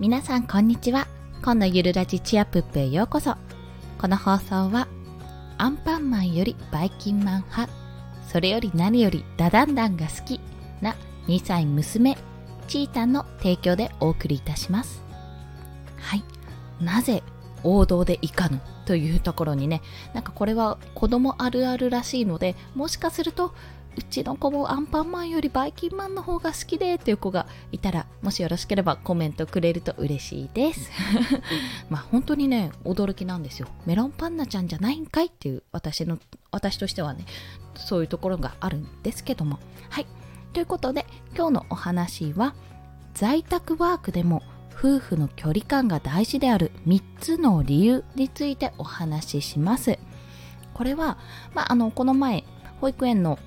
皆さんこんにちは。今のゆるラジチアプップへようこそ。この放送はアンパンマンよりバイキンマン派。それより何よりダダンダンが好き。な2歳娘。チータンの提供でお送りいたします。はい。なぜ王道でいかぬ？というところにね。なんかこれは子供あるあるらしいのでもしかするとうちの子もアンパンマンよりバイキンマンの方が好きでっていう子がいたらもしよろしければコメントくれると嬉しいです。まあ本当にね驚きなんですよ。メロンパンナちゃんじゃないんかいっていう私の私としてはねそういうところがあるんですけども。はい。ということで今日のお話は在宅ワークでも夫婦の距離感が大事である3つの理由についてお話しします。これは、まあ、あのこの前保育園の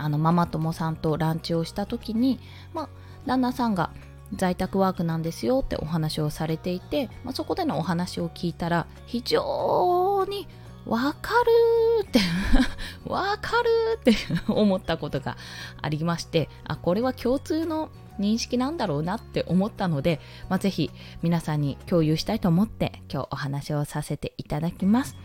あのママ友さんとランチをした時に、まあ、旦那さんが在宅ワークなんですよってお話をされていて、まあ、そこでのお話を聞いたら非常にわかるって わかるって思ったことがありましてあこれは共通の認識なんだろうなって思ったので、まあ、ぜひ皆さんに共有したいと思って今日お話をさせていただきます。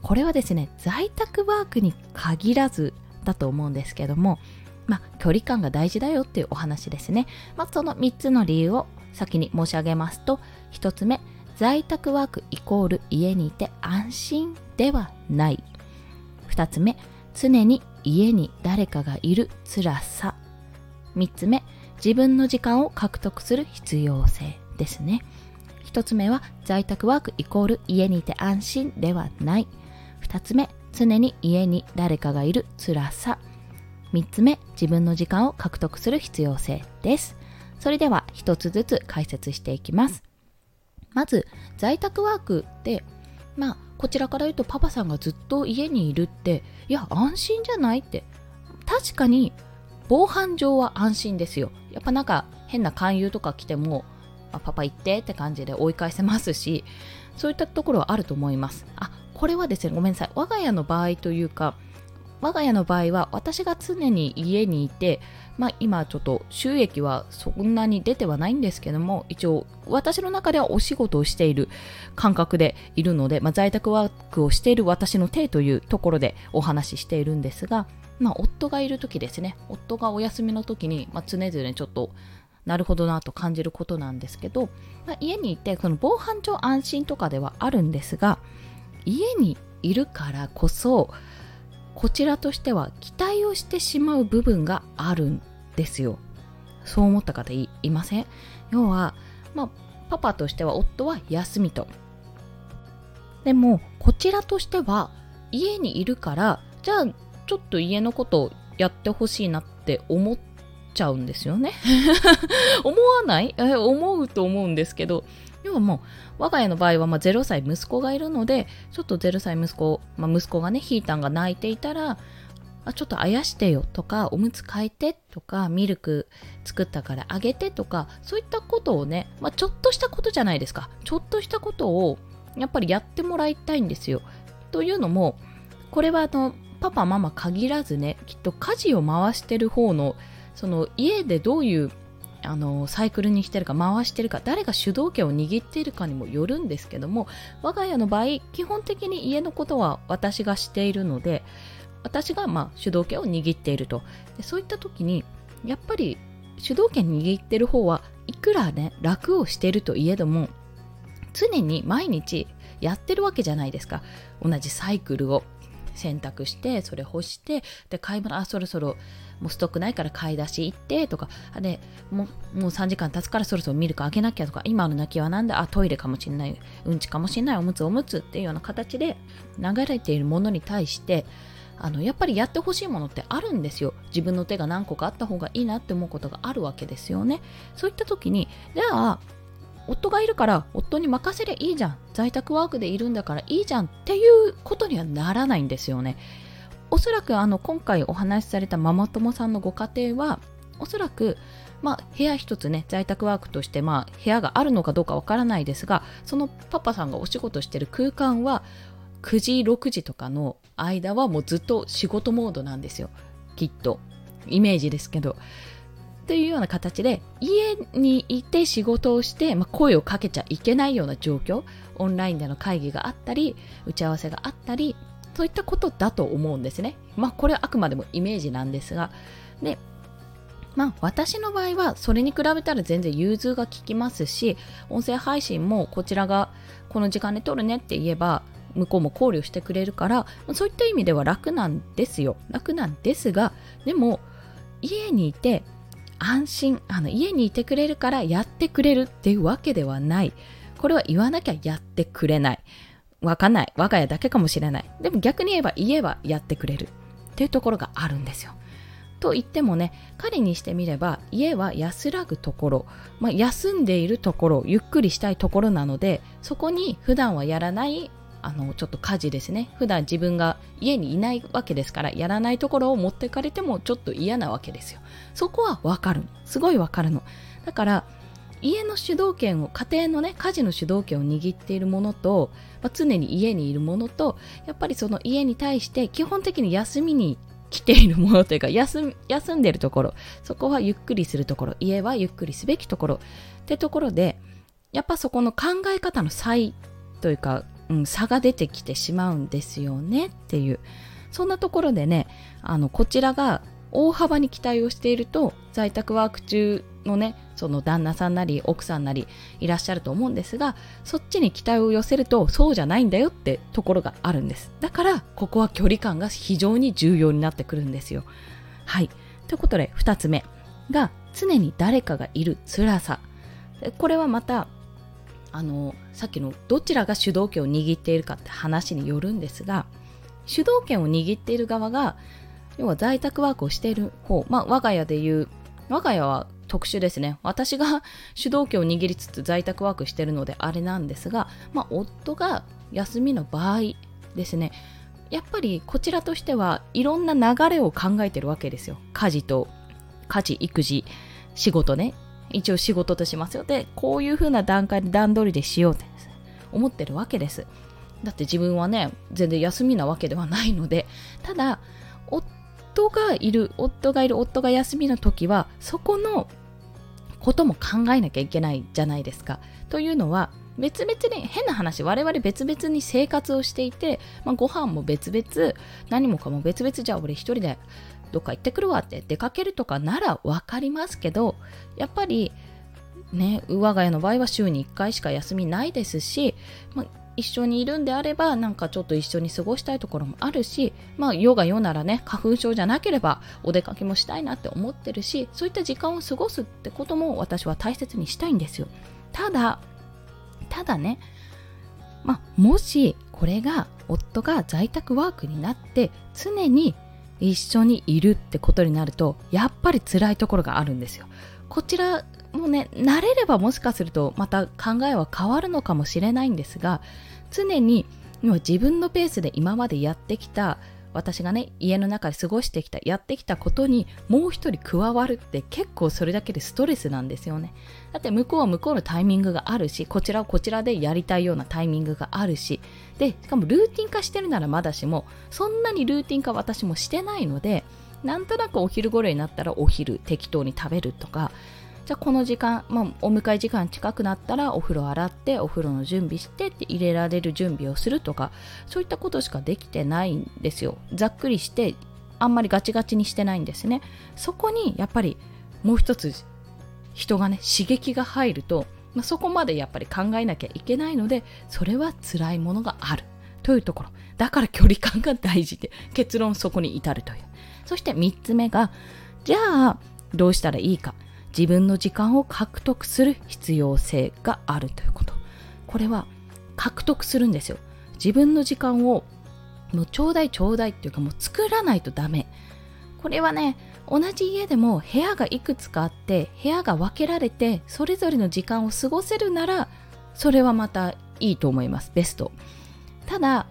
これはですね在宅ワークに限らずだと思うんですけども、まあ、距離感が大事だよっていうお話ですね。まあ、その3つの理由を先に申し上げますと、1つ目、在宅ワークイコール家にいて安心ではない。2つ目、常に家に誰かがいる辛さ。3つ目、自分の時間を獲得する必要性ですね。1つ目は在宅ワークイコール家にいて安心ではない。2つ目、常に家に誰かがいる辛さ。3つ目自分の時間を獲得する必要性です。それでは1つずつ解説していきます。まず在宅ワークってまあこちらから言うとパパさんがずっと家にいるっていや安心じゃないって。確かに防犯上は安心ですよ。やっぱなんか変な勧誘とか来てもあパパ行ってって感じで追い返せますしそういったところはあると思います。あこれはですねごめんなさい。我が家の場合というか我が家の場合は私が常に家にいて、まあ、今ちょっと収益はそんなに出てはないんですけども一応私の中ではお仕事をしている感覚でいるので、まあ、在宅ワークをしている私の手というところでお話ししているんですが、まあ、夫がいる時ですね。夫がお休みの時に、まあ、常々ちょっとなるほどなと感じることなんですけど、まあ、家にいてその防犯上安心とかではあるんですが家にいるからこそこちらとしては期待をしてしまう部分があるんですよ。そう思った方いません？要は、まあ、パパとしては夫は休みと。でもこちらとしては家にいるからじゃあちょっと家のことをやってほしいなって思っちゃうんですよね。思わない？え思うと思うんですけど。要はもう我が家の場合はまあ0歳息子がいるのでちょっと0歳息子、まあ、息子がねひーたんが泣いていたらあちょっとあやしてよとかおむつ替えてとかミルク作ったからあげてとかそういったことをね、まあ、ちょっとしたことじゃないですか。ちょっとしたことをやっぱりやってもらいたいんですよ。というのもこれはあのパパママ限らずねきっと家事を回してる方のその家でどういうあのサイクルにしてるか回してるか誰が主導権を握っているかにもよるんですけども我が家の場合基本的に家のことは私がしているので私がまあ主導権を握っていると。でそういった時にやっぱり主導権握ってる方はいくらね楽をしているといえども常に毎日やってるわけじゃないですか。同じサイクルを。洗濯してそれ干してで買い物あそろそろもうストックないから買い出し行ってとかでもうもう3時間経つからそろそろミルクあげなきゃとか今の泣きはなんだあトイレかもしんないうんちかもしんないおむつおむつっていうような形で流れているものに対してあのやっぱりやってほしいものってあるんですよ。自分の手が何個かあった方がいいなって思うことがあるわけですよね。そういった時にじゃあ夫がいるから夫に任せりゃいいじゃん。在宅ワークでいるんだからいいじゃんっていうことにはならないんですよね。おそらくあの今回お話しされたママ友さんのご家庭はおそらくまあ、部屋一つね在宅ワークとして、まあ、部屋があるのかどうかわからないですがそのパパさんがお仕事してる空間は9時6時とかの間はもうずっと仕事モードなんですよ。きっと。イメージですけど。というような形で家にいて仕事をして、まあ、声をかけちゃいけないような状況オンラインでの会議があったり打ち合わせがあったりそういったことだと思うんですね。まあこれはあくまでもイメージなんですがでまあ私の場合はそれに比べたら全然融通が利きますし音声配信もこちらがこの時間で撮るねって言えば向こうも考慮してくれるからそういった意味では楽なんですよ楽なんですがでも家にいて安心。あの家にいてくれるからやってくれるっていうわけではない。これは言わなきゃやってくれない。わかんない。我が家だけかもしれない。でも逆に言えば言えばやってくれるっていうところがあるんですよ。と言ってもね彼にしてみれば家は安らぐところ、まあ、休んでいるところゆっくりしたいところなのでそこに普段はやらないあのちょっと家事ですね。普段自分が家にいないわけですからやらないところを持ってかれてもちょっと嫌なわけですよ。そこはわかるすごいわかるの。だから家の主導権を家庭のね家事の主導権を握っているものと、まあ、常に家にいるものとやっぱりその家に対して基本的に休みに来ているものというか休んでるところ。そこはゆっくりするところ。家はゆっくりすべきところ。ってところでやっぱそこの考え方の差異というかうん、差が出てきてしまうんですよねっていう。そんなところでねあのこちらが大幅に期待をしていると在宅ワーク中のねその旦那さんなり奥さんなりいらっしゃると思うんですがそっちに期待を寄せるとそうじゃないんだよってところがあるんです。だからここは距離感が非常に重要になってくるんですよ。はい。ということで2つ目が常に誰かがいる辛さ。これはまたあのさっきのどちらが主導権を握っているかって話によるんですが主導権を握っている側が要は在宅ワークをしている方、まあ、我が家でいう我が家は特殊ですね。私が主導権を握りつつ在宅ワークしてるのであれなんですが、まあ、夫が休みの場合ですね。やっぱりこちらとしてはいろんな流れを考えてるわけですよ。家事と家事育児仕事ね。一応仕事としますよ。で、こういう風な段階で段取りでしようって思ってるわけです。だって自分はね、全然休みなわけではないので、ただ、夫がいる、夫がいる、夫が休みの時は、そこのことも考えなきゃいけないじゃないですか。というのは、別々に変な話我々別々に生活をしていて、まあ、ご飯も別々何もかも別々じゃあ俺一人でどっか行ってくるわって出かけるとかなら分かりますけどやっぱりね我が家の場合は週に1回しか休みないですし、まあ、一緒にいるんであればなんかちょっと一緒に過ごしたいところもあるしまあ世が世ならね花粉症じゃなければお出かけもしたいなって思ってるしそういった時間を過ごすってことも私は大切にしたいんですよ。ただただねまあもしこれが夫が在宅ワークになって常に一緒にいるってことになるとやっぱり辛いところがあるんですよ。こちらもね慣れればもしかするとまた考えは変わるのかもしれないんですが常に自分のペースで今までやってきた私がね家の中で過ごしてきたやってきたことにもう一人加わるって結構それだけでストレスなんですよね。だって向こうは向こうのタイミングがあるしこちらはこちらでやりたいようなタイミングがあるし。でしかもルーティン化してるならまだしもそんなにルーティン化私もしてないのでなんとなくお昼頃になったらお昼適当に食べるとかじゃあこの時間、まあ、お迎え時間近くなったらお風呂洗ってお風呂の準備してって入れられる準備をするとかそういったことしかできてないんですよ。ざっくりしてあんまりガチガチにしてないんですね。そこにやっぱりもう一つ人がね刺激が入ると、まあ、そこまでやっぱり考えなきゃいけないのでそれは辛いものがある。というところ。だから距離感が大事で結論そこに至るという。そして3つ目がじゃあどうしたらいいか。自分の時間を獲得する必要性があるということ。これは獲得するんですよ。自分の時間をもうちょうだいちょうだいっていうかもう作らないとダメ。これはね同じ家でも部屋がいくつかあって部屋が分けられてそれぞれの時間を過ごせるならそれはまたいいと思います。ベスト。ただ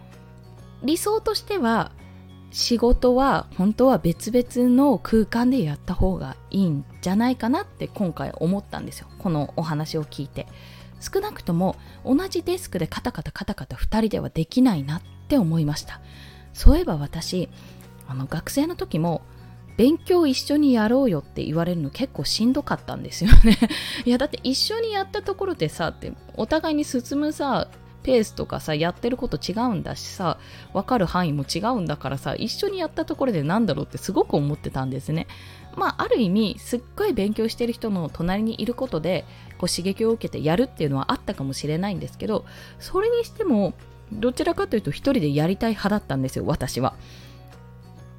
理想としては仕事は本当は別々の空間でやった方がいいんじゃないかなって今回思ったんですよ。このお話を聞いて。少なくとも同じデスクでカタカタカタカタ2人ではできないなって思いました。そういえば私あの学生の時も勉強一緒にやろうよって言われるの結構しんどかったんですよね。いやだって一緒にやったところでさってお互いに進むさペースとかさやってること違うんだしさ分かる範囲も違うんだからさ一緒にやったところでなんだろうってすごく思ってたんですね。まあある意味すっごい勉強してる人の隣にいることでこう刺激を受けてやるっていうのはあったかもしれないんですけどそれにしてもどちらかというと一人でやりたい派だったんですよ私は。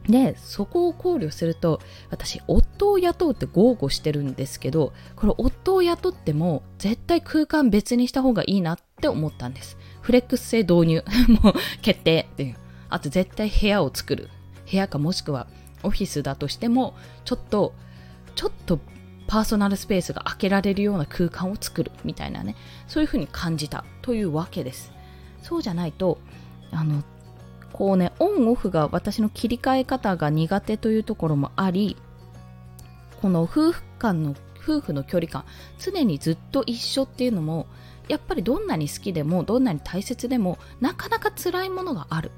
でそこを考慮すると私夫を雇うって豪語してるんですけどこれ夫を雇っても絶対空間別にした方がいいなっって思ったんです。フレックス性導入。もう決定っていう。あと絶対部屋を作る。部屋かもしくはオフィスだとしてもちょっとちょっとパーソナルスペースが開けられるような空間を作る。みたいなね。そういうふうに感じたというわけです。そうじゃないとあのこうねオンオフが私の切り替え方が苦手というところもありこの夫婦間の夫婦の距離感常にずっと一緒っていうのもやっぱりどんなに好きでもどんなに大切でもなかなか辛いものがある。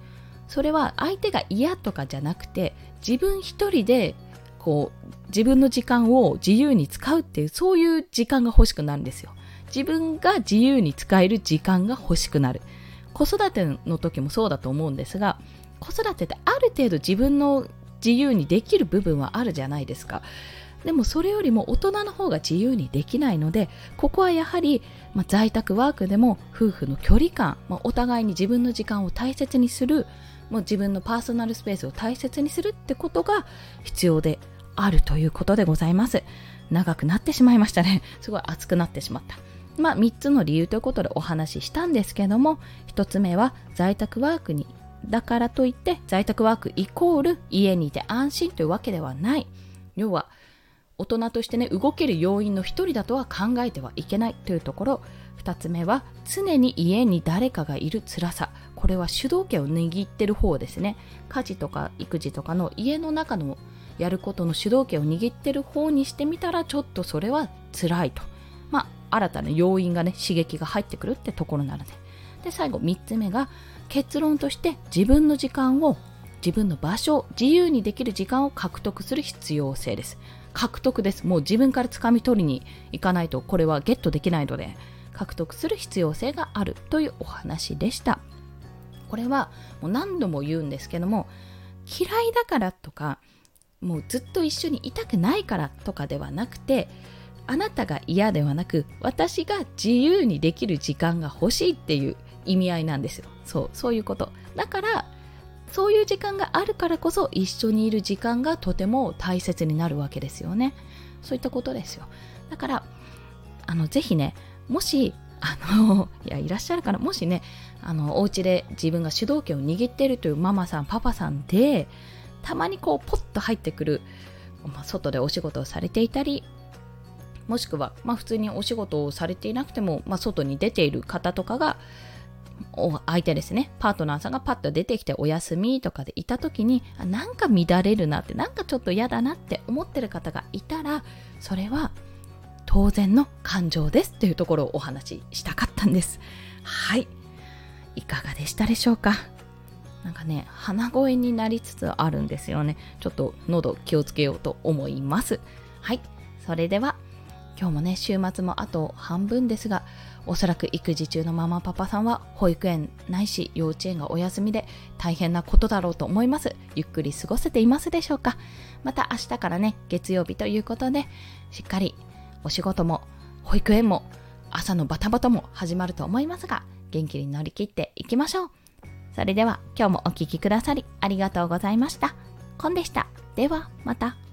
それは相手が嫌とかじゃなくて自分一人でこう自分の時間を自由に使うっていうそういう時間が欲しくなるんですよ。自分が自由に使える時間が欲しくなる。子育ての時もそうだと思うんですが子育てってある程度自分の自由にできる部分はあるじゃないですか。でもそれよりも大人の方が自由にできないのでここはやはり、まあ、在宅ワークでも夫婦の距離感、まあ、お互いに自分の時間を大切にするもう自分のパーソナルスペースを大切にするってことが必要であるということでございます。長くなってしまいましたね。すごい熱くなってしまった。まあ、3つの理由ということでお話ししたんですけども1つ目は在宅ワークにだからといって在宅ワークイコール家にいて安心というわけではない。要は大人としてね動ける要因の一人だとは考えてはいけないというところ。2つ目は常に家に誰かがいる辛さ。これは主導権を握ってる方ですね。家事とか育児とかの家の中のやることの主導権を握ってる方にしてみたらちょっとそれは辛いと。まあ新たな要因がね刺激が入ってくるってところなので。で最後3つ目が結論として自分の時間を自分の場所自由にできる時間を獲得する必要性です。獲得です。もう自分から掴み取りに行かないとこれはゲットできないので獲得する必要性があるというお話でした。これはもう何度も言うんですけども嫌いだからとかもうずっと一緒にいたくないからとかではなくてあなたが嫌ではなく私が自由にできる時間が欲しいっていう意味合いなんですよ。そうそういうこと。だからそういう時間があるからこそ一緒にいる時間がとても大切になるわけですよね。そういったことですよ。だからあのぜひねもしあの いやいらっしゃるからもしねあのお家で自分が主導権を握っているというママさんパパさんでたまにこうポッと入ってくる、まあ、外でお仕事をされていたりもしくは、まあ、普通にお仕事をされていなくても、まあ、外に出ている方とかがお相手ですね。パートナーさんがパッと出てきてお休みとかでいた時になんか乱れるなってなんかちょっと嫌だなって思ってる方がいたらそれは当然の感情ですっていうところをお話ししたかったんです。はい。いかがでしたでしょうか？なんかね鼻声になりつつあるんですよね。ちょっと喉気をつけようと思います。はい。それでは今日もね週末もあと半分ですがおそらく育児中のママパパさんは保育園ないし幼稚園がお休みで大変なことだろうと思います。ゆっくり過ごせていますでしょうか。また明日からね月曜日ということでしっかりお仕事も保育園も朝のバタバタも始まると思いますが元気に乗り切っていきましょう。それでは今日もお聴きくださりありがとうございました。コンでした。ではまた。